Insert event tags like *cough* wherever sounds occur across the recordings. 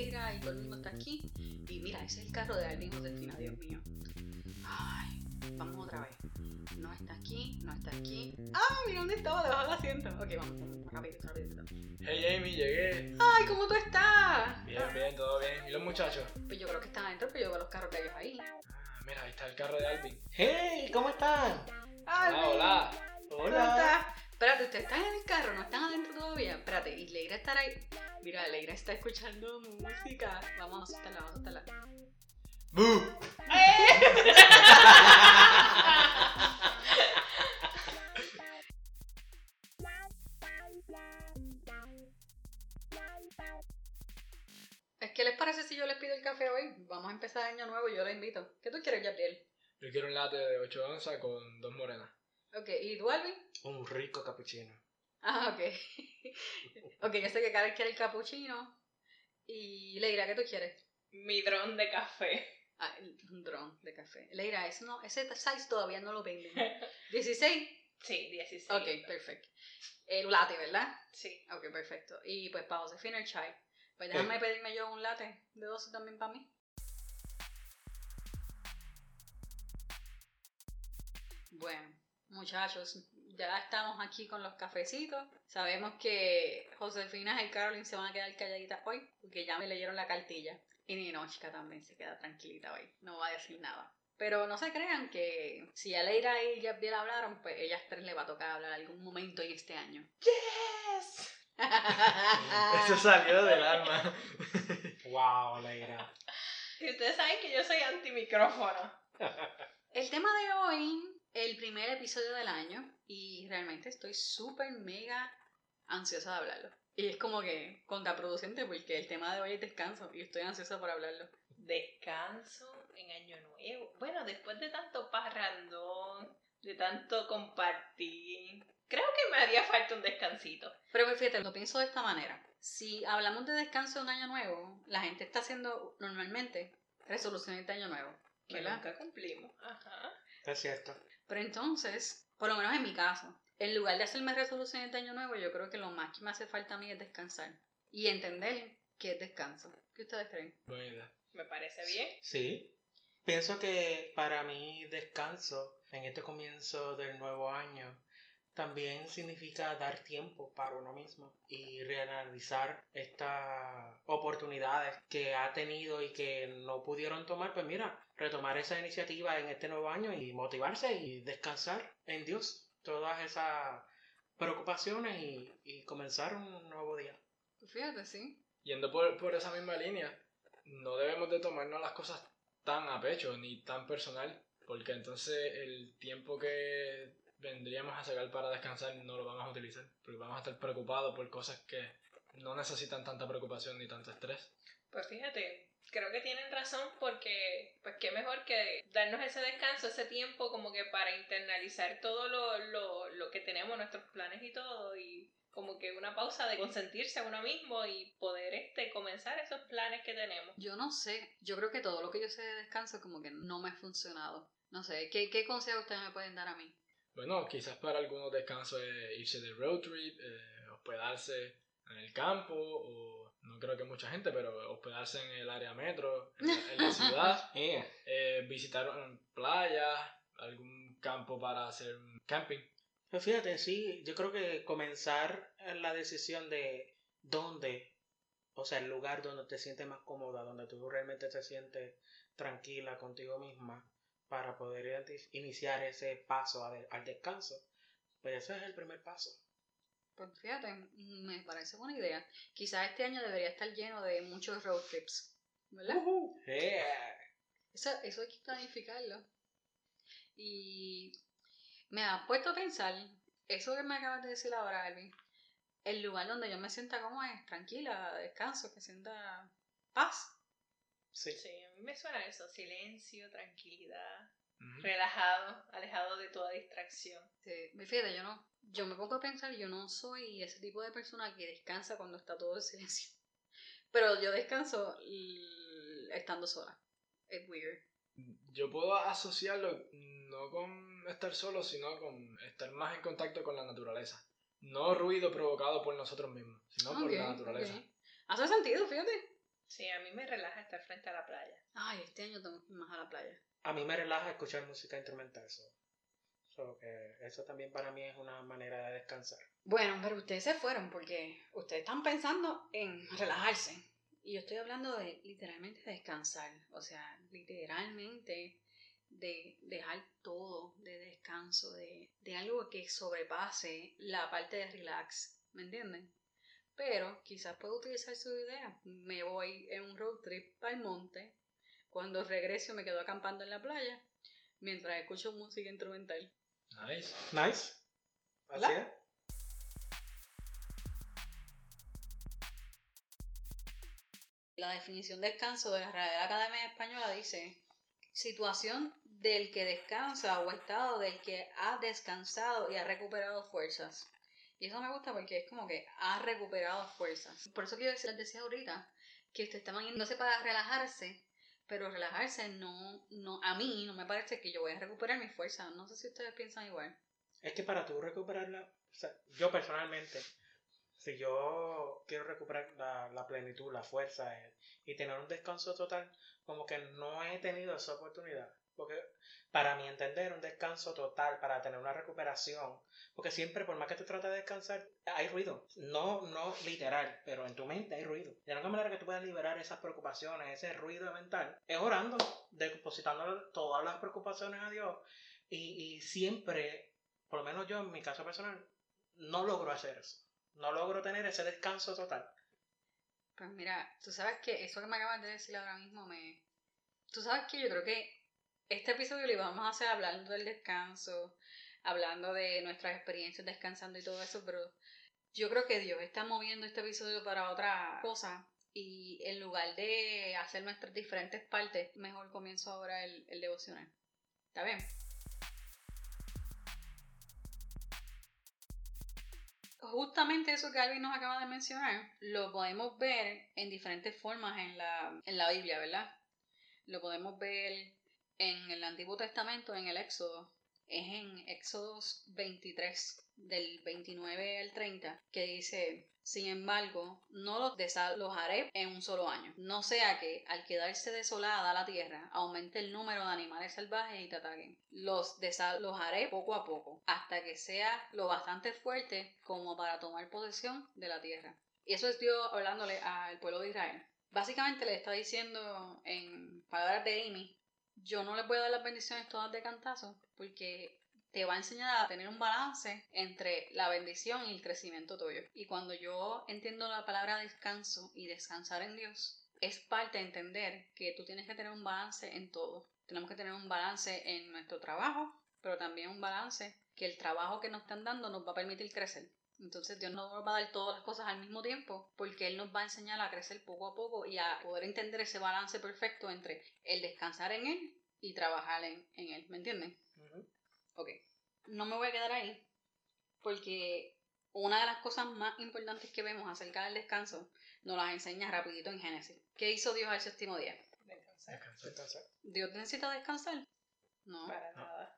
Y todo el mundo está aquí. Y mira, ese es el carro de Alvin Josefina, Dios mío. Ay, vamos otra vez. No está aquí, no está aquí. Ah, mira dónde estaba, debajo del asiento. Ok, vamos, vamos, rápido, rápido. Hey Amy, llegué. Ay, ¿cómo tú estás? Bien, bien, todo bien. ¿Y los muchachos? Pues yo creo que están adentro, pero yo veo los carros de ellos ahí. Ah, mira, ahí está el carro de Alvin. ¡Hey! ¿Cómo están? Alvin, Hola, hola. ¿cómo Hola. estás? Espérate, ¿ustedes están en el carro? ¿No están adentro todavía? Espérate, ¿y Leira estará ahí? Mira, Leira está escuchando música. Vamos a asustarla, vamos a asustarla. *laughs* Es que les parece si yo les pido el café hoy? Vamos a empezar año nuevo y yo la invito. ¿Qué tú quieres, Gabriel? Yo quiero un latte de 8 onzas con dos morenas. Ok, ¿y tú, Alvin? Un rico capuchino. Ah, ok. *laughs* ok, yo sé que Karen quiere el cappuccino. Y Leira, ¿qué tú quieres? Mi dron de café. Ah, el- un dron de café. Leira, eso no, ese size todavía no lo venden. *laughs* ¿16? Sí, 16. Ok, perfecto. El latte, ¿verdad? Sí. Ok, perfecto. Y pues para Josefina el chai. Pues déjame pedirme yo un latte de 12 también para mí. Bueno, muchachos, ya estamos aquí con los cafecitos. Sabemos que Josefina y Carolyn se van a quedar calladitas hoy porque ya me leyeron la cartilla. Y Ninochka también se queda tranquilita hoy. No va a decir nada. Pero no se crean que si Aleira y Yabdiel hablaron, pues ellas tres le va a tocar hablar algún momento en este año. ¡Yes! *laughs* Eso salió del alma. *laughs* ¡Wow, Leira! Y ustedes saben que yo soy antimicrófono. *laughs* El tema de hoy, el primer episodio del año, y realmente estoy súper mega ansiosa de hablarlo. Y es como que contraproducente porque el tema de hoy es descanso y estoy ansiosa por hablarlo. Descanso en Año Nuevo. Bueno, después de tanto parrandón, de tanto compartir, creo que me haría falta un descansito. Pero pues, fíjate, lo pienso de esta manera. Si hablamos de descanso de un año nuevo, la gente está haciendo normalmente resoluciones de año nuevo. Que nunca cumplimos. Ajá. Es cierto. Pero entonces, por lo menos en mi caso, en lugar de hacerme resoluciones de año nuevo, yo creo que lo más que me hace falta a mí es descansar. Y entender qué es descanso. ¿Qué ustedes creen? Buena. Me parece bien. Sí. Pienso que para mí descanso en este comienzo del nuevo año también significa dar tiempo para uno mismo y reanalizar estas oportunidades que ha tenido y que no pudieron tomar. Pues mira, retomar esa iniciativa en este nuevo año y motivarse y descansar en Dios todas esas preocupaciones y, y comenzar un nuevo día. Fíjate, sí. Yendo por, por esa misma línea, no debemos de tomarnos las cosas tan a pecho ni tan personal, porque entonces el tiempo que vendríamos a sacar para descansar no lo vamos a utilizar, porque vamos a estar preocupados por cosas que no necesitan tanta preocupación ni tanto estrés. Pues fíjate, creo que tienen razón porque, pues qué mejor que darnos ese descanso, ese tiempo como que para internalizar todo lo, lo, lo que tenemos, nuestros planes y todo, y como que una pausa de consentirse a uno mismo y poder este comenzar esos planes que tenemos. Yo no sé. Yo creo que todo lo que yo sé de descanso como que no me ha funcionado. No sé. ¿Qué, qué consejo ustedes me pueden dar a mí? Bueno, quizás para algunos descansos es irse de road trip, eh, hospedarse en el campo, o no creo que mucha gente, pero hospedarse en el área metro, en la, en la ciudad, Yeah. *laughs* eh, visitar playas, algún campo para hacer un camping. Pues fíjate, sí, yo creo que comenzar en la decisión de dónde, o sea, el lugar donde te sientes más cómoda, donde tú realmente te sientes tranquila contigo misma para poder iniciar ese paso al descanso, pues ese es el primer paso. Pues fíjate, me parece buena idea. Quizás este año debería estar lleno de muchos road trips. ¿Verdad? Yeah. Eso, eso hay que planificarlo. Y me ha puesto a pensar, eso que me acabas de decir ahora, Alvin, el lugar donde yo me sienta como es, tranquila, descanso, que sienta paz. Sí. Sí, a mí me suena eso, silencio, tranquilidad, relajado, alejado de toda distracción. Sí, me fíjate, yo no, yo me pongo a pensar, yo no soy ese tipo de persona que descansa cuando está todo en silencio. *laughs* Pero yo descanso l- estando sola. Es weird. Yo puedo asociarlo no con estar solo, sino con estar más en contacto con la naturaleza. No ruido provocado por nosotros mismos, sino por Ok, la naturaleza. ok. Hace sentido, fíjate. Sí, a mí me relaja estar frente a la playa. Ay, este año tengo que ir más a la playa. A mí me relaja escuchar música instrumental. So. So que eso también para mí es una manera de descansar. Bueno, pero ustedes se fueron porque ustedes están pensando en relajarse. Y yo estoy hablando de literalmente descansar. O sea, literalmente de dejar todo de descanso, de, de algo que sobrepase la parte de relax. ¿Me entienden? Pero quizás puedo utilizar su idea. Me voy en un road trip al monte. Cuando regreso me quedo acampando en la playa mientras escucho música instrumental. Nice. Nice. Así es. La definición de descanso de la Real Academia Española dice situación del que descansa o estado del que ha descansado y ha recuperado fuerzas. Y eso me gusta porque es como que ha recuperado fuerzas. Por eso quiero decir, les decía ahorita, que ustedes estaban yéndose para relajarse, pero relajarse no, no, a mí no me parece que yo voy a recuperar mis fuerzas. No sé si ustedes piensan igual. Es que para tú recuperarla, o sea, yo personalmente, si yo quiero recuperar la, la plenitud, la fuerza eh, y tener un descanso total, como que no he tenido esa oportunidad. Porque para mi entender, un descanso total, para tener una recuperación, porque siempre, por más que tú trates de descansar, hay ruido. No, no literal, pero en tu mente hay ruido. De única manera que tú puedas liberar esas preocupaciones, ese ruido mental, es orando, depositando todas las preocupaciones a Dios. Y, y siempre, por lo menos yo en mi caso personal, no logro hacer eso. No logro tener ese descanso total. Pues mira, tú sabes que eso que me acabas de decir ahora mismo me... Tú sabes que yo creo que este episodio lo íbamos a hacer hablando del descanso, hablando de nuestras experiencias descansando y todo eso, pero yo creo que Dios está moviendo este episodio para otra cosa y en lugar de hacer nuestras diferentes partes, mejor comienzo ahora el, el devocional. ¿Está bien? Justamente eso que Alvin nos acaba de mencionar, lo podemos ver en diferentes formas en la, en la Biblia, ¿verdad? Lo podemos ver en el Antiguo Testamento, en el Éxodo, es en Éxodos 23, del 29 al 30, que dice, sin embargo, no los desalojaré en un solo año, no sea que al quedarse desolada la tierra aumente el número de animales salvajes y te ataquen. Los desalojaré poco a poco, hasta que sea lo bastante fuerte como para tomar posesión de la tierra. Y eso es Dios hablándole al pueblo de Israel. Básicamente le está diciendo en palabras de Amy, yo no les voy a dar las bendiciones todas de cantazo porque te va a enseñar a tener un balance entre la bendición y el crecimiento tuyo. Y cuando yo entiendo la palabra descanso y descansar en Dios, es parte de entender que tú tienes que tener un balance en todo. Tenemos que tener un balance en nuestro trabajo, pero también un balance que el trabajo que nos están dando nos va a permitir crecer. Entonces Dios no nos va a dar todas las cosas al mismo tiempo porque Él nos va a enseñar a crecer poco a poco y a poder entender ese balance perfecto entre el descansar en Él y trabajar en, en Él. ¿Me entienden? Ok. No me voy a quedar ahí porque una de las cosas más importantes que vemos acerca del descanso nos las enseña rapidito en Génesis. ¿Qué hizo Dios al séptimo día? Descansar. Descansar. ¿Dios necesita descansar? No. Para nada.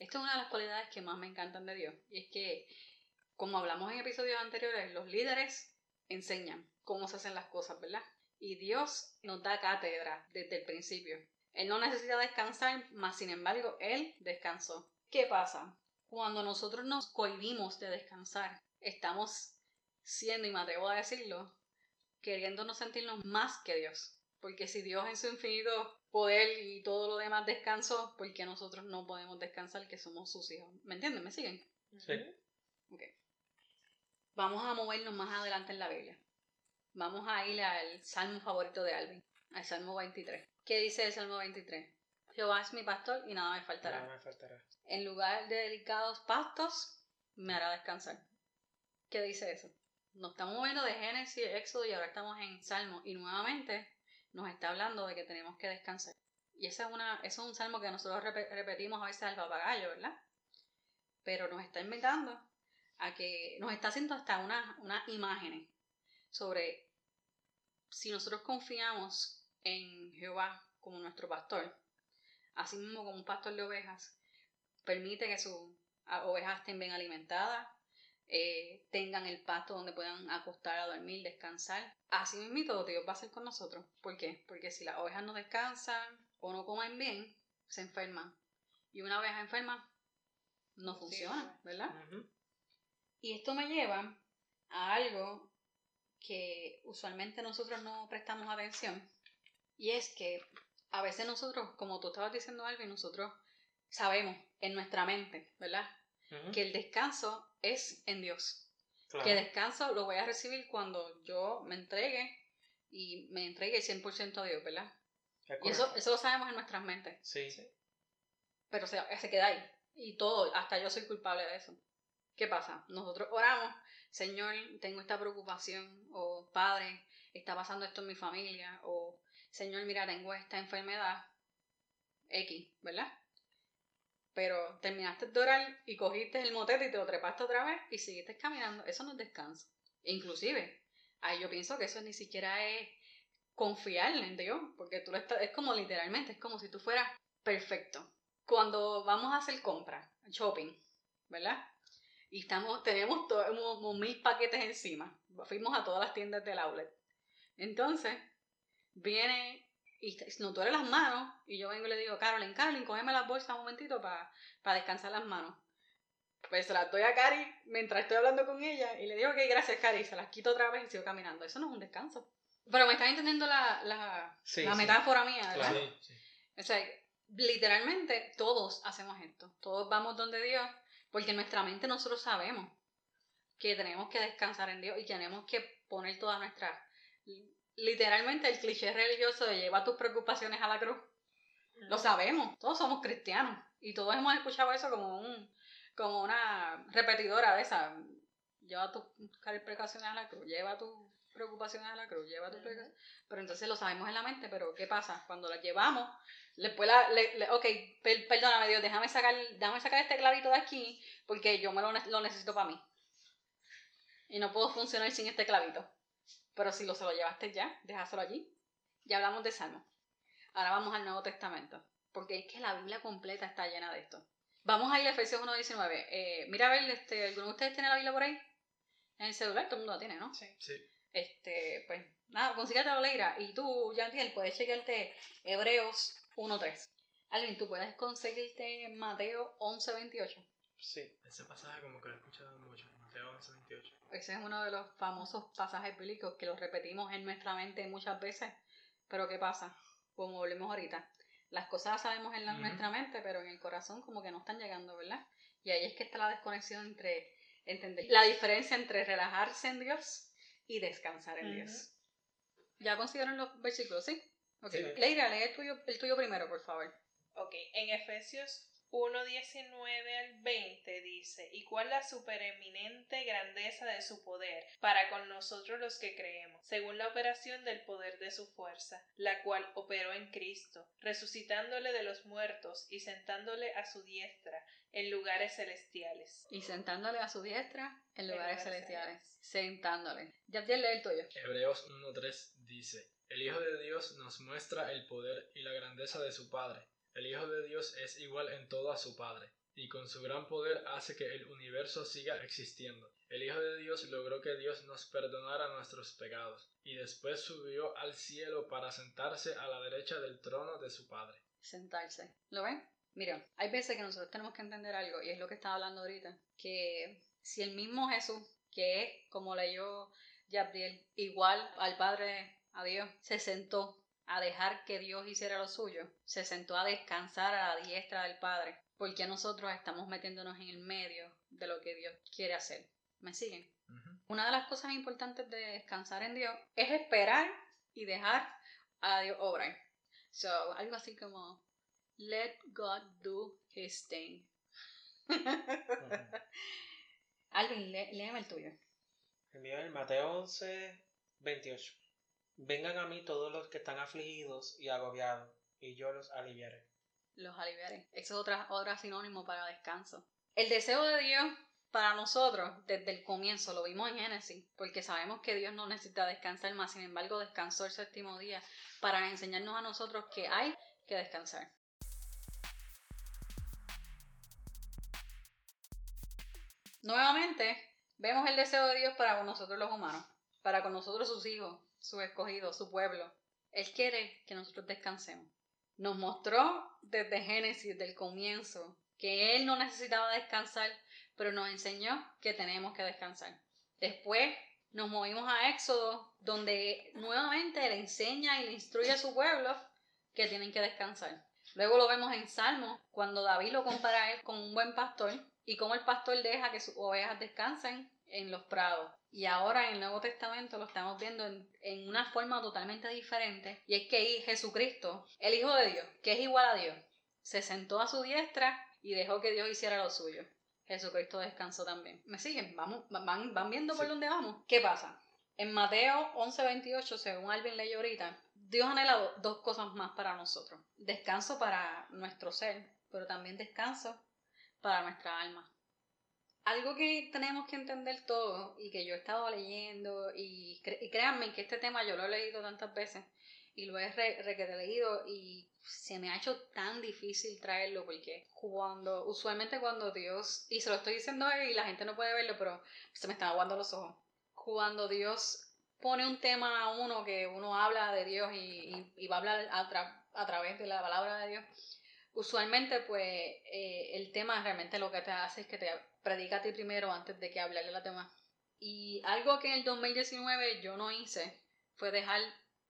Esta es una de las cualidades que más me encantan de Dios. Y es que, como hablamos en episodios anteriores, los líderes enseñan cómo se hacen las cosas, ¿verdad? Y Dios nos da cátedra desde el principio. Él no necesita descansar, más sin embargo, Él descansó. ¿Qué pasa? Cuando nosotros nos cohibimos de descansar, estamos siendo, y me atrevo a decirlo, queriéndonos sentirnos más que Dios. Porque si Dios en su infinito poder y todo lo demás descansó, ¿por qué nosotros no podemos descansar que somos sus hijos? ¿Me entienden? ¿Me siguen? Sí. Ok. Vamos a movernos más adelante en la Biblia. Vamos a ir al salmo favorito de Alvin, al salmo 23. ¿Qué dice el salmo 23? Jehová es mi pastor y nada me faltará. Nada me faltará. En lugar de delicados pastos, me hará descansar. ¿Qué dice eso? Nos estamos moviendo de Génesis, Éxodo y ahora estamos en Salmo. Y nuevamente nos está hablando de que tenemos que descansar. Y ese es, una, es un salmo que nosotros repe- repetimos a veces al papagayo, ¿verdad? Pero nos está invitando a que nos está haciendo hasta unas una imágenes sobre si nosotros confiamos en Jehová como nuestro pastor, así mismo como un pastor de ovejas, permite que sus ovejas estén bien alimentadas, eh, tengan el pasto donde puedan acostar a dormir, descansar. Así mismo Dios va a ser con nosotros. ¿Por qué? Porque si las ovejas no descansan o no comen bien, se enferman. Y una oveja enferma no funciona, ¿verdad? Y esto me lleva a algo que usualmente nosotros no prestamos atención. Y es que a veces nosotros, como tú estabas diciendo, Alvin, nosotros sabemos en nuestra mente, ¿verdad? Que el descanso es en Dios. Que el descanso lo voy a recibir cuando yo me entregue y me entregue el 100% a Dios, ¿verdad? Y eso, eso lo sabemos en nuestras mentes. Sí. sí. Pero se, se queda ahí. Y todo, hasta yo soy culpable de eso. ¿Qué pasa? Nosotros oramos, Señor, tengo esta preocupación, o Padre, está pasando esto en mi familia, o Señor, mira, tengo esta enfermedad X, ¿verdad? Pero terminaste de orar y cogiste el motete y te lo trepaste otra vez y seguiste caminando. Eso no es descanso. Inclusive, ahí yo pienso que eso ni siquiera es confiar en Dios, porque tú lo estás, es como literalmente, es como si tú fueras perfecto. Cuando vamos a hacer compras, shopping, ¿verdad? Y estamos, tenemos todos mil paquetes encima. Fuimos a todas las tiendas del outlet. Entonces, viene y nos duele las manos y yo vengo y le digo, Carolyn, Carolyn, cógeme las bolsas un momentito para descansar las manos. Pues se las doy a Cari mientras estoy hablando con ella y le digo, ok, gracias Cari, se las quito otra vez y sigo caminando. Eso no es un descanso. Pero me estás entendiendo la, la, la metáfora mía, sí. O sea, literalmente todos hacemos esto. Todos vamos donde Dios porque en nuestra mente nosotros sabemos que tenemos que descansar en Dios y tenemos que poner toda nuestra literalmente el cliché religioso de lleva tus preocupaciones a la cruz. Lo sabemos, todos somos cristianos y todos hemos escuchado eso como un como una repetidora de esa. Lleva tus preocupaciones a la cruz, lleva tus preocupaciones a la cruz, lleva tus preocupaciones. Pero entonces lo sabemos en la mente, pero ¿qué pasa? Cuando las llevamos, después la, le, ok, perdóname Dios, déjame sacar, déjame sacar este clavito de aquí porque yo me lo, lo necesito para mí. Y no puedo funcionar sin este clavito. Pero si lo se lo llevaste ya, déjaselo allí. Ya hablamos de Salmo. Ahora vamos al Nuevo Testamento. Porque es que la Biblia completa está llena de esto. Vamos a ir a Efesios 1.19. Eh, mira, a ver, este, ¿alguno de ustedes tiene la Biblia por ahí? En el celular, todo el mundo la tiene, ¿no? Sí. sí. Este, pues, nada, consígate la Leira. Y tú, Yantiel, puedes chequearte Hebreos 1.3. Alvin, ¿tú puedes conseguirte Mateo 11.28? Sí. Ese pasaje como que lo he escuchado mucho. Mateo 11.28. Ese es uno de los famosos pasajes bíblicos que los repetimos en nuestra mente muchas veces. Pero ¿qué pasa? Como volvemos ahorita. Las cosas sabemos en nuestra mente, pero en el corazón como que no están llegando, ¿verdad? Y ahí es que está la desconexión entre entender la diferencia entre relajarse en Dios y descansar en Dios. ¿Ya consiguieron los versículos? Sí. Ok. Leira, lee el tuyo, el tuyo primero, por favor. Ok. En Efesios 1.19 al 20 dice, y cuál la supereminente grandeza de su poder para con nosotros los que creemos, según la operación del poder de su fuerza, la cual operó en Cristo, resucitándole de los muertos y sentándole a su diestra en lugares celestiales. Y sentándole a su diestra en lugares, celestiales. Sentándole. Ya lee el tuyo. Hebreos 1.3 dice, el Hijo de Dios nos muestra el poder y la grandeza de su Padre el Hijo de Dios es igual en todo a su Padre, y con su gran poder hace que el universo siga existiendo. El Hijo de Dios logró que Dios nos perdonara nuestros pecados, y después subió al cielo para sentarse a la derecha del trono de su Padre. Sentarse. ¿Lo ven? Mira, hay veces que nosotros tenemos que entender algo, y es lo que estaba hablando ahorita, que si el mismo Jesús, que es, como leyó Gabriel, igual al Padre, a Dios, se sentó a dejar que Dios hiciera lo suyo, se sentó a descansar a la diestra del Padre, porque nosotros estamos metiéndonos en el medio de lo que Dios quiere hacer. ¿Me siguen? Una de las cosas importantes de descansar en Dios es esperar y dejar a Dios obrar. So, algo así como, let God do his thing. *laughs* Alvin, léeme el tuyo. El mío es Mateo 11, 28. Vengan a mí todos los que están afligidos y agobiados, y yo los aliviaré. Los aliviaré. Eso es otra, otra sinónimo para descanso. El deseo de Dios para nosotros, desde el comienzo, lo vimos en Génesis, porque sabemos que Dios no necesita descansar más, sin embargo, descansó el séptimo día para enseñarnos a nosotros que hay que descansar. Nuevamente, vemos el deseo de Dios para con nosotros los humanos, para con nosotros sus hijos, sus escogidos, su pueblo. Él quiere que nosotros descansemos. Nos mostró desde Génesis, del comienzo, que Él no necesitaba descansar, pero nos enseñó que tenemos que descansar. Después nos movimos a Éxodo, donde nuevamente le enseña y le instruye a su pueblo que tienen que descansar. Luego lo vemos en Salmo, cuando David lo compara a él con un buen pastor y cómo el pastor deja que sus ovejas descansen en los prados. Y ahora en el Nuevo Testamento lo estamos viendo en, una forma totalmente diferente. Y es que Jesucristo, el Hijo de Dios, que es igual a Dios, se sentó a su diestra y dejó que Dios hiciera lo suyo. Jesucristo descansó también. ¿Me siguen? Vamos, van, van viendo por dónde vamos. ¿Qué pasa? En Mateo 11:28, según Alvin leyó ahorita, Dios anhela dos cosas más para nosotros. Descanso para nuestro ser, pero también descanso para nuestra alma. Algo que tenemos que entender todo y que yo he estado leyendo y, créanme que este tema yo lo he leído tantas veces y lo he re, leído y se me ha hecho tan difícil traerlo porque cuando, usualmente cuando Dios, y se lo estoy diciendo y la gente no puede verlo, pero se me están aguando los ojos, cuando Dios pone un tema a uno que uno habla de Dios y, va a hablar a, través de la palabra de Dios, usualmente pues eh, el tema realmente lo que te hace es que te predica a ti primero antes de que hablarle a la tema. Y algo que en el 2019 yo no hice fue dejar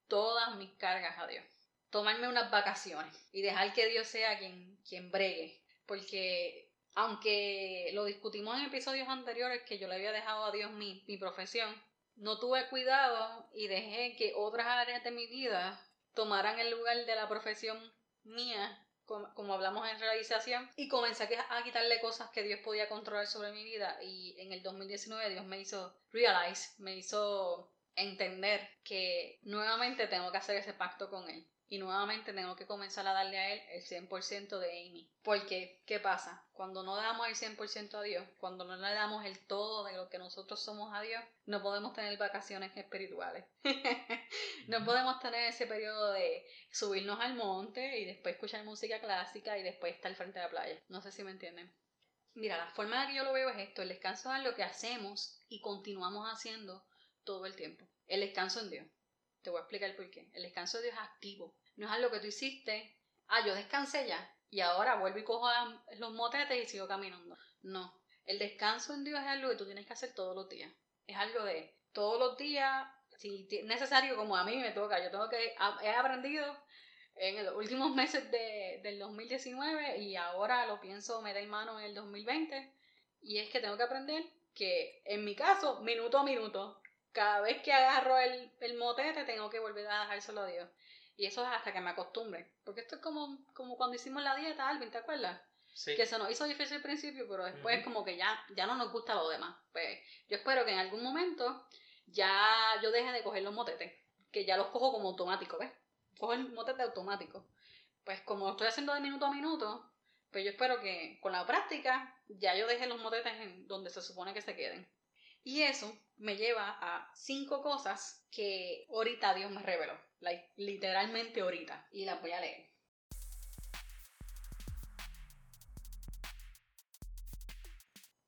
todas mis cargas a Dios. Tomarme unas vacaciones y dejar que Dios sea quien, quien bregue. Porque aunque lo discutimos en episodios anteriores que yo le había dejado a Dios mi, mi profesión, no tuve cuidado y dejé que otras áreas de mi vida tomaran el lugar de la profesión mía, como, hablamos en realización, y comencé a quitarle cosas que Dios podía controlar sobre mi vida. Y en el 2019 Dios me hizo realize, me hizo entender que nuevamente tengo que hacer ese pacto con Él y nuevamente tengo que comenzar a darle a él el 100% de Amy. Porque, ¿qué pasa? Cuando no damos el 100% a Dios, cuando no le damos el todo de lo que nosotros somos a Dios, no podemos tener vacaciones espirituales. *laughs* no podemos tener ese periodo de subirnos al monte y después escuchar música clásica y después estar frente a la playa. No sé si me entienden. Mira, la forma de que yo lo veo es esto, el descanso es lo que hacemos y continuamos haciendo todo el tiempo. El descanso en Dios. Te voy a explicar por qué. El descanso de Dios es activo. No es algo que tú hiciste. Ah, yo descansé ya. Y ahora vuelvo y cojo los motetes y sigo caminando. No. El descanso en Dios es algo que tú tienes que hacer todos los días. Es algo de todos los días, si es necesario, como a mí me toca. Yo tengo que. He aprendido en los últimos meses de, del 2019 y ahora lo pienso meter mano en el 2020. Y es que tengo que aprender que, en mi caso, minuto a minuto, cada vez que agarro el, el motete, tengo que volver a dejárselo a Dios. Y eso es hasta que me acostumbre. Porque esto es como, como cuando hicimos la dieta, Alvin, ¿te acuerdas? Sí. Que se nos hizo difícil al principio, pero después como que ya, ya no nos gusta lo demás. Pues yo espero que en algún momento ya yo deje de coger los motetes. Que ya los cojo como automático, ¿ves? Cojo el motete automático. Pues como lo estoy haciendo de minuto a minuto, pues yo espero que con la práctica ya yo deje los motetes en donde se supone que se queden. Y eso me lleva a cinco cosas que ahorita Dios me reveló. literalmente ahorita. Y las voy a leer.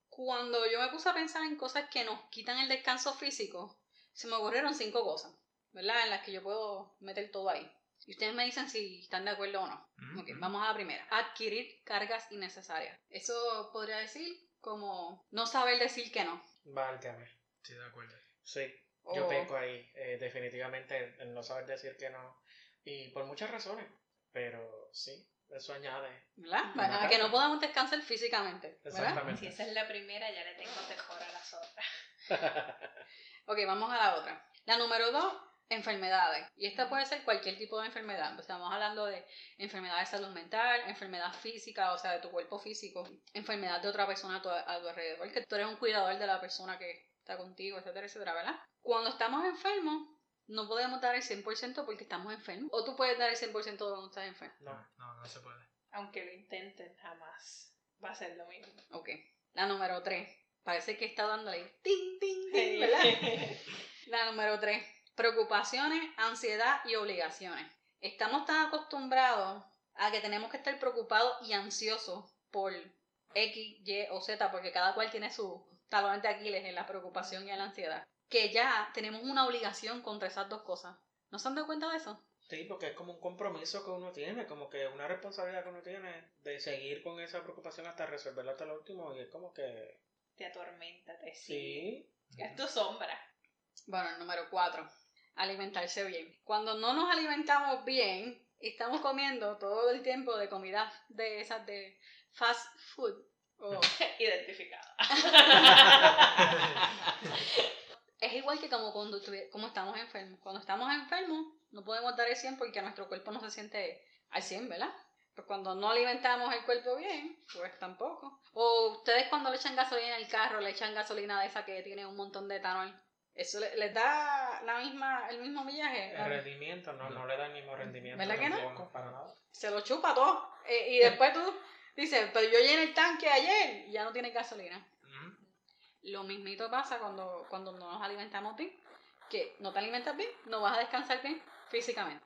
Cuando yo me puse a pensar en cosas que nos quitan el descanso físico, se me ocurrieron cinco cosas, ¿verdad? En las que yo puedo meter todo ahí. Y ustedes me dicen si están de acuerdo o no. Ok, vamos a la primera. Adquirir cargas innecesarias. Eso podría decir como no saber decir que no. Válgame. Sí, de acuerdo. Sí, yo peco ahí, eh, definitivamente, el no saber decir que no. Y por muchas razones, pero sí, eso añade. ¿Verdad? Para que no podamos descansar físicamente. Exactamente. Si esa es la primera, ya le tengo mejor a las otras. *laughs* ok, vamos a la otra. La número dos, enfermedades. Y esta puede ser cualquier tipo de enfermedad. O sea, estamos hablando de enfermedad de salud mental, enfermedad física, o sea, de tu cuerpo físico, enfermedad de otra persona a tu, alrededor, que tú eres un cuidador de la persona que está contigo, etcétera, etcétera, ¿verdad? Cuando estamos enfermos, no podemos dar el 100% porque estamos enfermos. O tú puedes dar el 100% cuando estás enfermo. No, no, no se puede. Aunque lo intenten, jamás va a ser lo mismo. Ok. La número 3. Parece que está dándole ting, ting, ting, ¿verdad? *laughs* la número 3 preocupaciones, ansiedad y obligaciones. Estamos tan acostumbrados a que tenemos que estar preocupados y ansiosos por X, Y o Z, porque cada cual tiene su, talones de Aquiles en la preocupación y en la ansiedad. Que ya tenemos una obligación contra esas dos cosas. ¿No se han dado cuenta de eso? Sí, porque es como un compromiso que uno tiene, como que una responsabilidad que uno tiene de seguir con esa preocupación hasta resolverla hasta lo último y es como que... Te atormenta, te sigue. Sí. Es tu sombra. Bueno, el número cuatro, alimentarse bien. Cuando no nos alimentamos bien, estamos comiendo todo el tiempo de comida de esas de fast food. o- *laughs* Identificada. *laughs* es igual que como cuando como estamos enfermos. Cuando estamos enfermos, no podemos dar el 100 porque nuestro cuerpo no se siente al 100, ¿verdad? Pues cuando no alimentamos el cuerpo bien, pues tampoco. O ustedes cuando le echan gasolina al carro, le echan gasolina de esa que tiene un montón de etanol. ¿Eso le- les da la misma, el mismo millaje? El rendimiento no, no le da el mismo rendimiento. ¿Verdad que no? tampoco, Para nada. Se lo chupa todo. Eh, y después tú dices, pero yo llené el tanque ayer y ya no tiene gasolina. Lo mismito pasa cuando, cuando no nos alimentamos bien, que no te alimentas bien, no vas a descansar bien físicamente.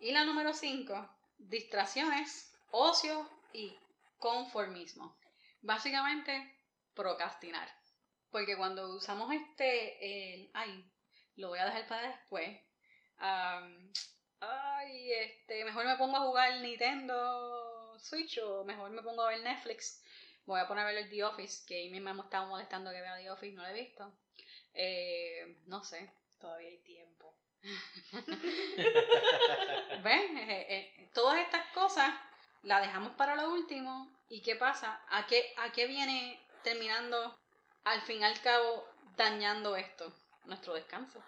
Y la número 5, distracciones, ocio y conformismo. Básicamente, procrastinar. Porque cuando usamos este, el, ay, lo voy a dejar para después. ay, este, mejor me pongo a jugar Nintendo Switch o mejor me pongo a ver Netflix. Voy a poner a ver el The Office, que ahí mismo me estaba molestando que vea The Office, no lo he visto. Eh, no sé. Todavía hay tiempo. *laughs* ¿Ven? Eh, eh, todas estas cosas las dejamos para lo último. ¿Y qué pasa? ¿A qué, ¿A qué viene terminando, al fin y al cabo, dañando esto? Nuestro descanso.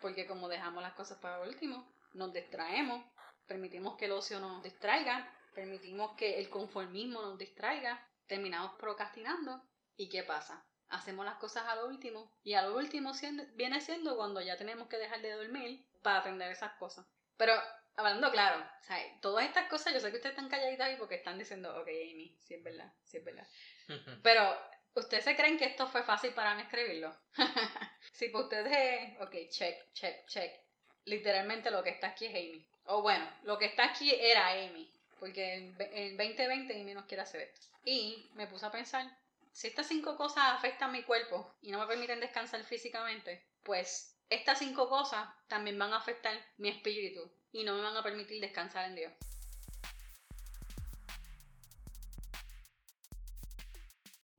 Porque como dejamos las cosas para lo último, nos distraemos, permitimos que el ocio nos distraiga, permitimos que el conformismo nos distraiga, terminamos procrastinando. ¿Y qué pasa? Hacemos las cosas a lo último. Y a lo último siendo- viene siendo cuando ya tenemos que dejar de dormir para atender esas cosas. Pero hablando claro, o sea, todas estas cosas, yo sé que ustedes están calladitas ahí porque están diciendo, ok, Amy, sí es verdad, sí es verdad. *laughs* Pero, ¿ustedes se creen que esto fue fácil para mí escribirlo? *laughs* sí, pues ustedes, ok, check, check, check. Literalmente lo que está aquí es Amy. O bueno, lo que está aquí era Amy. Porque en 2020 Amy nos quiere hacer esto. Y me puse a pensar, si estas cinco cosas afectan mi cuerpo y no me permiten descansar físicamente, pues estas cinco cosas también van a afectar mi espíritu y no me van a permitir descansar en Dios.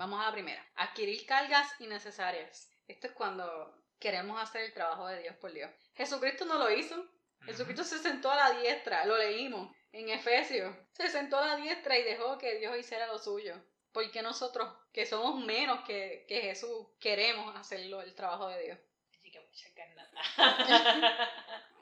Vamos a la primera. Adquirir cargas innecesarias. Esto es cuando queremos hacer el trabajo de Dios por Dios. Jesucristo no lo hizo. Jesucristo se sentó a la diestra, lo leímos en Efesios. Se sentó a la diestra y dejó que Dios hiciera lo suyo. Porque nosotros, que somos menos que, que Jesús, queremos hacerlo, el trabajo de Dios. Así que muchas *laughs* ganas.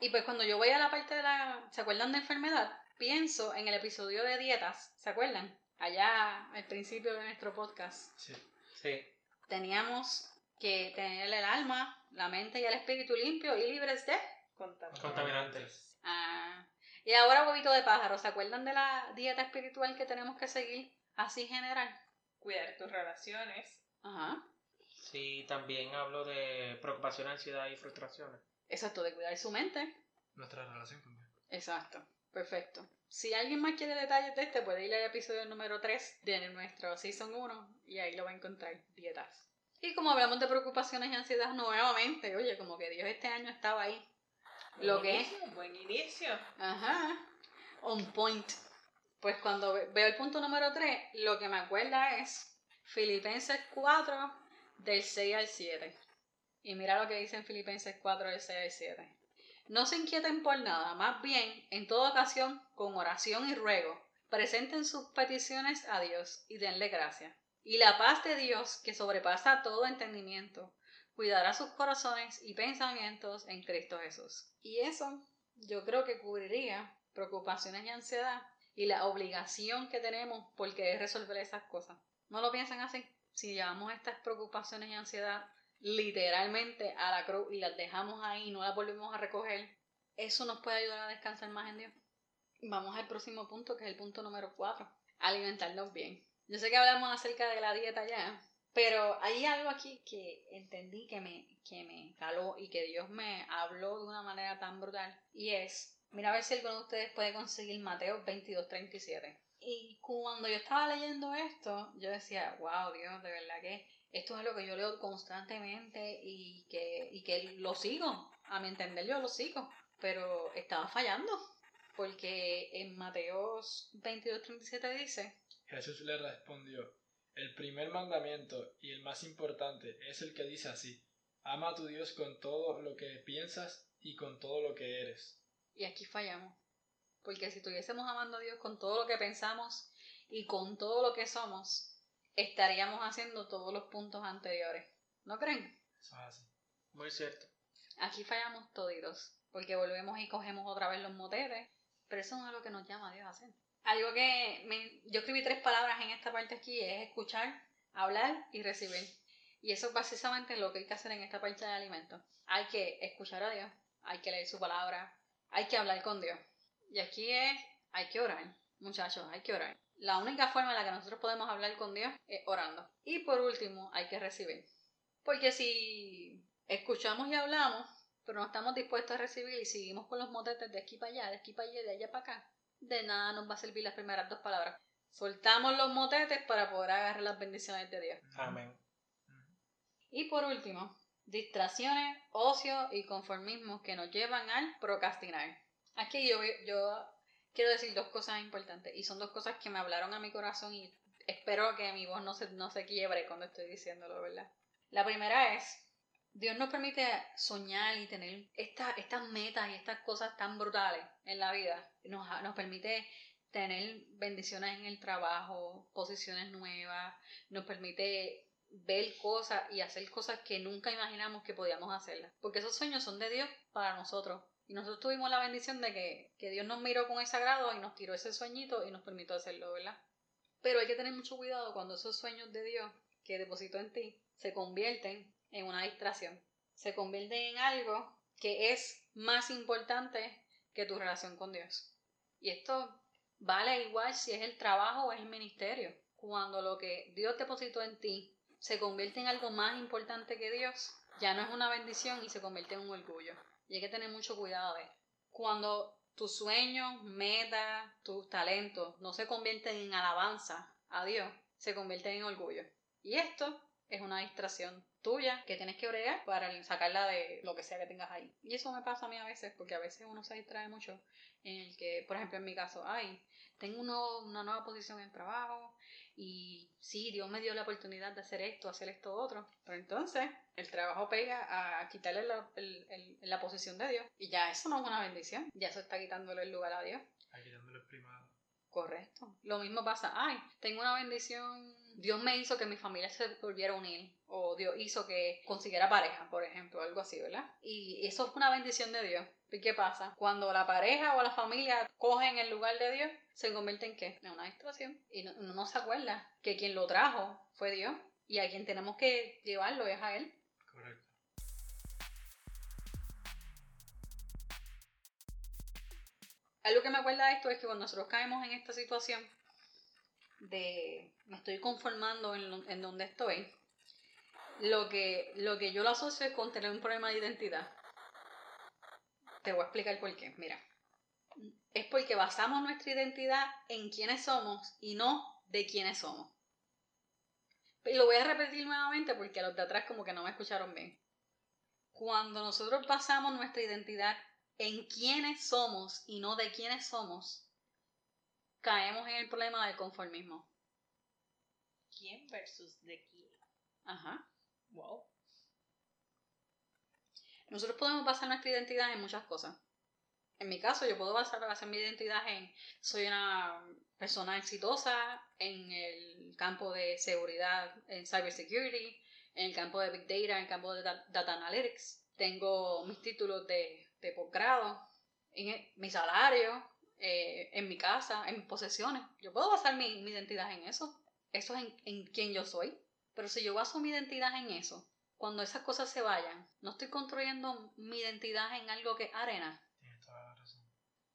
Y pues cuando yo voy a la parte de la... ¿Se acuerdan de enfermedad? Pienso en el episodio de dietas. ¿Se acuerdan? Allá al principio de nuestro podcast. Sí. Sí. Teníamos que tener el alma, la mente y el espíritu limpio y libres de... Contamos. Contaminantes. Ah. Y ahora huevito de pájaro. ¿Se acuerdan de la dieta espiritual que tenemos que seguir? Así general. Cuidar tus relaciones. Ajá. Sí, también hablo de preocupación, ansiedad y frustraciones. Exacto, de cuidar su mente. Nuestra relación también. Exacto. Perfecto. Si alguien más quiere detalles de este, puede ir al episodio número 3 de nuestro Season 1 y ahí lo va a encontrar. Dietas. Y como hablamos de preocupaciones y ansiedad nuevamente, oye, como que Dios este año estaba ahí. Lo que es. Buen inicio. Ajá. On point. Pues cuando ve- veo el punto número 3, lo que me acuerda es Filipenses 4 del 6 al 7. Y mira lo que dice en Filipenses 4 del 6 al 7. No se inquieten por nada, más bien, en toda ocasión, con oración y ruego, presenten sus peticiones a Dios y denle gracias. Y la paz de Dios, que sobrepasa todo entendimiento, cuidará sus corazones y pensamientos en Cristo Jesús. Y eso yo creo que cubriría preocupaciones y ansiedad y la obligación que tenemos por querer resolver esas cosas. ¿No lo piensan así? Si llevamos estas preocupaciones y ansiedad literalmente a la cruz y las dejamos ahí y no las volvemos a recoger, eso nos puede ayudar a descansar más en Dios. Vamos al próximo punto, que es el punto número 4. Alimentarnos bien. Yo sé que hablamos acerca de la dieta ya, pero hay algo aquí que entendí que me, que me caló y que Dios me habló de una manera tan brutal. Y es, mira a ver si alguno de ustedes puede conseguir Mateo 22.37. Y cuando yo estaba leyendo esto, yo decía, wow, Dios, de verdad que esto es lo que yo leo constantemente y que, y que lo sigo. A mi entender, yo lo sigo. Pero estaba fallando. Porque en Mateos 22:37 dice: Jesús le respondió: El primer mandamiento y el más importante es el que dice así: Ama a tu Dios con todo lo que piensas y con todo lo que eres. Y aquí fallamos. Porque si estuviésemos amando a Dios con todo lo que pensamos y con todo lo que somos, estaríamos haciendo todos los puntos anteriores. ¿No creen? Eso es así. Muy cierto. Aquí fallamos toditos, porque volvemos y cogemos otra vez los motetes, pero eso no es lo que nos llama a Dios a hacer. Algo que me- yo escribí tres palabras en esta parte aquí es escuchar, hablar y recibir. Y eso es básicamente lo que hay que hacer en esta parte de alimentos. Hay que escuchar a Dios, hay que leer su palabra, hay que hablar con Dios. Y aquí es, hay que orar, muchachos, hay que orar. La única forma en la que nosotros podemos hablar con Dios es orando. Y por último, hay que recibir. Porque si escuchamos y hablamos, pero no estamos dispuestos a recibir y seguimos con los motetes de aquí para allá, de aquí para allá, de allá para acá, de nada nos va a servir las primeras dos palabras. Soltamos los motetes para poder agarrar las bendiciones de Dios. Amén. Y por último, distracciones, ocio y conformismo que nos llevan al procrastinar. Aquí yo, yo quiero decir dos cosas importantes y son dos cosas que me hablaron a mi corazón y espero que mi voz no se, no se quiebre cuando estoy diciéndolo, ¿verdad? La primera es, Dios nos permite soñar y tener esta- estas metas y estas cosas tan brutales en la vida. Nos, nos permite tener bendiciones en el trabajo, posiciones nuevas, nos permite ver cosas y hacer cosas que nunca imaginamos que podíamos hacerlas. Porque esos sueños son de Dios para nosotros. Y nosotros tuvimos la bendición de que, que Dios nos miró con ese agrado y nos tiró ese sueñito y nos permitió hacerlo, ¿verdad? Pero hay que tener mucho cuidado cuando esos sueños de Dios que depositó en ti se convierten en una distracción. Se convierten en algo que es más importante que tu relación con Dios. Y esto vale igual si es el trabajo o es el ministerio. Cuando lo que Dios depositó en ti se convierte en algo más importante que Dios, ya no es una bendición y se convierte en un orgullo. Y hay que tener mucho cuidado de cuando tus sueños, metas, tus talentos no se convierten en alabanza a Dios, se convierten en orgullo. Y esto es una distracción tuya que tienes que bregar para sacarla de lo que sea que tengas ahí. Y eso me pasa a mí a veces, porque a veces uno se distrae mucho en el que, por ejemplo, en mi caso, ay, tengo una nueva posición en el trabajo y sí, Dios me dio la oportunidad de hacer esto, hacer esto, otro. Pero entonces el trabajo pega a quitarle la, el- el- la posición de Dios. Y ya eso no es una bendición, ya eso está quitándole el lugar a Dios. Ahí quitándole el primado. Correcto. Lo mismo pasa, ay, tengo una bendición, Dios me hizo que mi familia se volviera a unir, o Dios hizo que consiguiera pareja, por ejemplo, algo así, ¿verdad? Y eso es una bendición de Dios. ¿Y qué pasa? Cuando la pareja o la familia cogen el lugar de Dios, se convierte en qué? En una distracción. Y no, uno no se acuerda que quien lo trajo fue Dios, y a quien tenemos que llevarlo es a Él. Correcto. Algo que me acuerda de esto es que cuando nosotros caemos en esta situación de me estoy conformando en, lo- en donde estoy, lo que, lo que yo lo asocio es con tener un problema de identidad. Te voy a explicar por qué. Mira, es porque basamos nuestra identidad en quiénes somos y no de quiénes somos. Y lo voy a repetir nuevamente porque los de atrás como que no me escucharon bien. Cuando nosotros basamos nuestra identidad en quiénes somos y no de quiénes somos, caemos en el problema del conformismo. ¿Quién versus de quién? Ajá. Wow. Nosotros podemos basar nuestra identidad en muchas cosas. En mi caso, yo puedo basar, basar mi identidad en soy una persona exitosa en el campo de seguridad, en cybersecurity, en el campo de Big Data, en el campo de da- Data Analytics. Tengo mis títulos de, de posgrado, e- mi salario, eh, en mi casa, en mis posesiones. Yo puedo basar mi, mi identidad en eso. Eso es en, en quién yo soy. Pero si yo baso mi identidad en eso, cuando esas cosas se vayan, no estoy construyendo mi identidad en algo que es arena. Tienes toda la razón.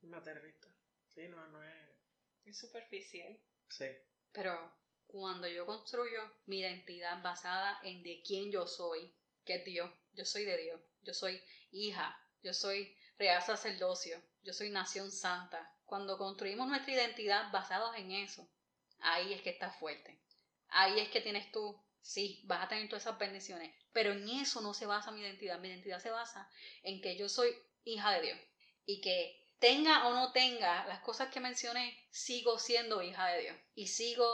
Materialista. Sí, no, no es. Es superficial. Sí. Pero cuando yo construyo mi identidad basada en de quién yo soy, que es Dios, yo soy de Dios, yo soy hija, yo soy real sacerdocio, yo soy nación santa, cuando construimos nuestra identidad basados en eso, ahí es que estás fuerte. Ahí es que tienes tú, sí, vas a tener todas esas bendiciones, pero en eso no se basa mi identidad. Mi identidad se basa en que yo soy hija de Dios y que tenga o no tenga las cosas que mencioné, sigo siendo hija de Dios y sigo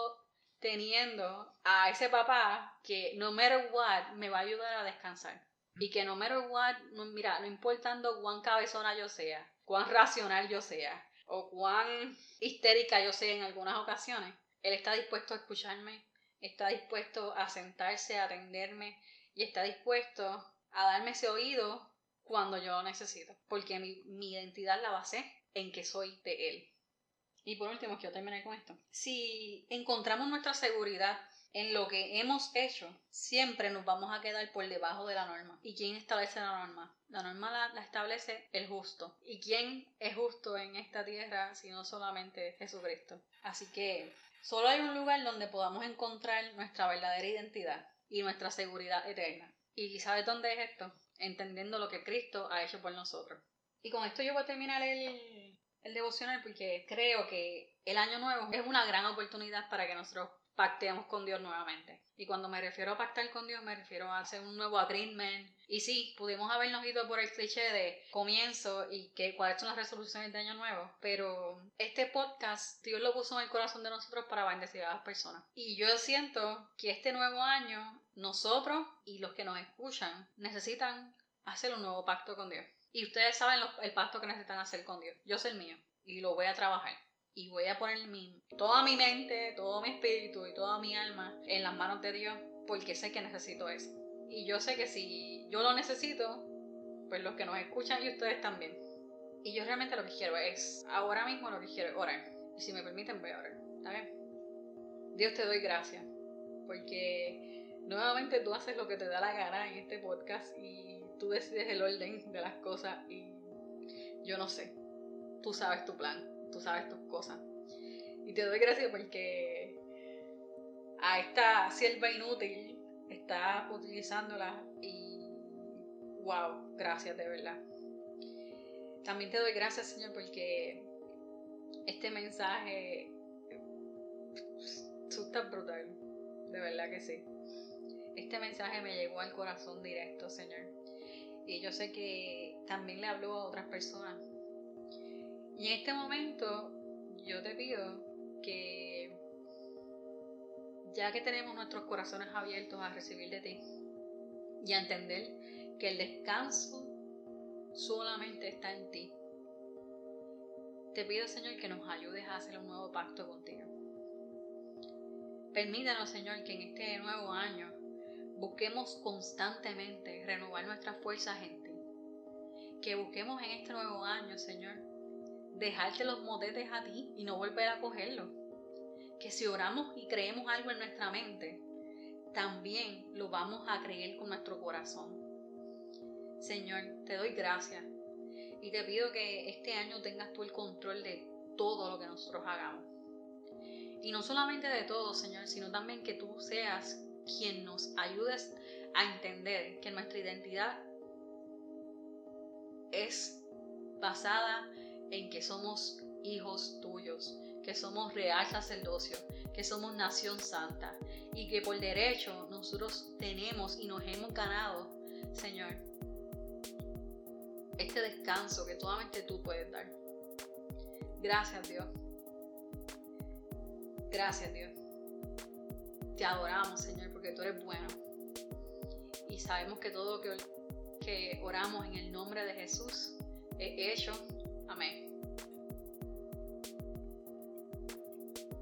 teniendo a ese papá que no matter what me va a ayudar a descansar. Y que no matter what, no, mira, no importando cuán cabezona yo sea, cuán racional yo sea, o cuán histérica yo sea en algunas ocasiones, él está dispuesto a escucharme, está dispuesto a sentarse, a atenderme y está dispuesto a darme ese oído cuando yo lo necesito, porque mi, identidad la basé en que soy de él. Y por último, quiero terminar con esto. Si encontramos nuestra seguridad en lo que hemos hecho, siempre nos vamos a quedar por debajo de la norma. ¿Y quién establece la norma? La norma la, establece el justo. ¿Y quién es justo en esta tierra si no solamente Jesucristo? Así que solo hay un lugar donde podamos encontrar nuestra verdadera identidad y nuestra seguridad eterna. ¿Y sabes dónde es esto? Entendiendo lo que Cristo ha hecho por nosotros. Y con esto yo voy a terminar el, el devocional porque creo que el año nuevo es una gran oportunidad para que nosotros pacteemos con Dios nuevamente. Y cuando me refiero a pactar con Dios, me refiero a hacer un nuevo agreement. Y sí, pudimos habernos ido por el cliché de comienzo y que cuáles son las resoluciones de año nuevo, pero este podcast Dios lo puso en el corazón de nosotros para bendecir a las personas. Y yo siento que este nuevo año, nosotros y los que nos escuchan necesitan hacer un nuevo pacto con Dios. Y ustedes saben el pacto que necesitan hacer con Dios. Yo sé el mío y lo voy a trabajar. Y voy a poner mi, toda mi mente, todo mi espíritu y toda mi alma en las manos de Dios porque sé que necesito eso. Y yo sé que si yo lo necesito, pues los que nos escuchan y ustedes también. Y yo realmente lo que quiero es, ahora mismo lo que quiero es orar. Y si me permiten, voy a orar. ¿Está bien? Dios te doy gracias. Porque nuevamente tú haces lo que te da la gana en este podcast y tú decides el orden de las cosas y yo no sé. Tú sabes tu plan, tú sabes tus cosas. Y te doy gracias porque a esta sierva inútil estás utilizándola y wow, gracias de verdad. También te doy gracias, Señor, porque este mensaje tú estás brutal, de verdad que sí. Este mensaje me llegó al corazón directo, Señor y yo sé que también le habló a otras personas. Y en este momento yo te pido que ya que tenemos nuestros corazones abiertos a recibir de ti y a entender que el descanso solamente está en ti, te pido Señor que nos ayudes a hacer un nuevo pacto contigo. Permítanos Señor que en este nuevo año busquemos constantemente renovar nuestras fuerzas en ti. Que busquemos en este nuevo año, Señor, dejarte los modetes a ti y no volver a cogerlos. Que si oramos y creemos algo en nuestra mente, también lo vamos a creer con nuestro corazón. Señor, te doy gracias y te pido que este año tengas tú el control de todo lo que nosotros hagamos. Y no solamente de todo, Señor, sino también que tú seas quien nos ayudes a entender que nuestra identidad es basada en que somos hijos tuyos, que somos real sacerdocio, que somos nación santa y que por derecho nosotros tenemos y nos hemos ganado, Señor, este descanso que solamente tú puedes dar. Gracias Dios. Gracias Dios. Te adoramos, Señor, porque tú eres bueno. Y sabemos que todo lo que, que oramos en el nombre de Jesús es hecho. Amén.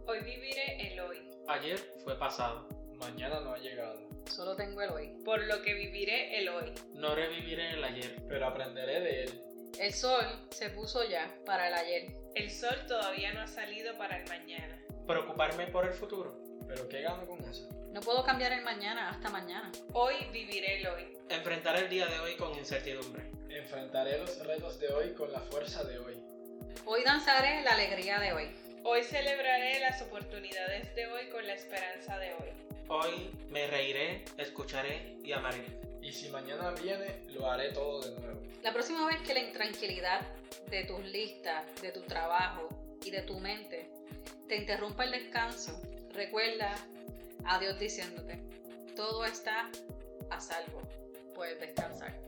Hoy viviré el hoy. Ayer fue pasado. Mañana no ha llegado. Solo tengo el hoy. Por lo que viviré el hoy. No reviviré el ayer. Pero aprenderé de él. El sol se puso ya para el ayer. El sol todavía no ha salido para el mañana. Preocuparme por el futuro. ¿Pero qué gano con eso? No puedo cambiar el mañana hasta mañana. Hoy viviré el hoy. Enfrentaré el día de hoy con incertidumbre. Enfrentaré los retos de hoy con la fuerza de hoy. Hoy danzaré la alegría de hoy. Hoy celebraré las oportunidades de hoy con la esperanza de hoy. Hoy me reiré, escucharé y amaré. Y si mañana viene, lo haré todo de nuevo. La próxima vez que la intranquilidad de tus listas, de tu trabajo, y de tu mente te interrumpa el descanso, recuerda a Dios diciéndote, todo está a salvo, puedes descansar.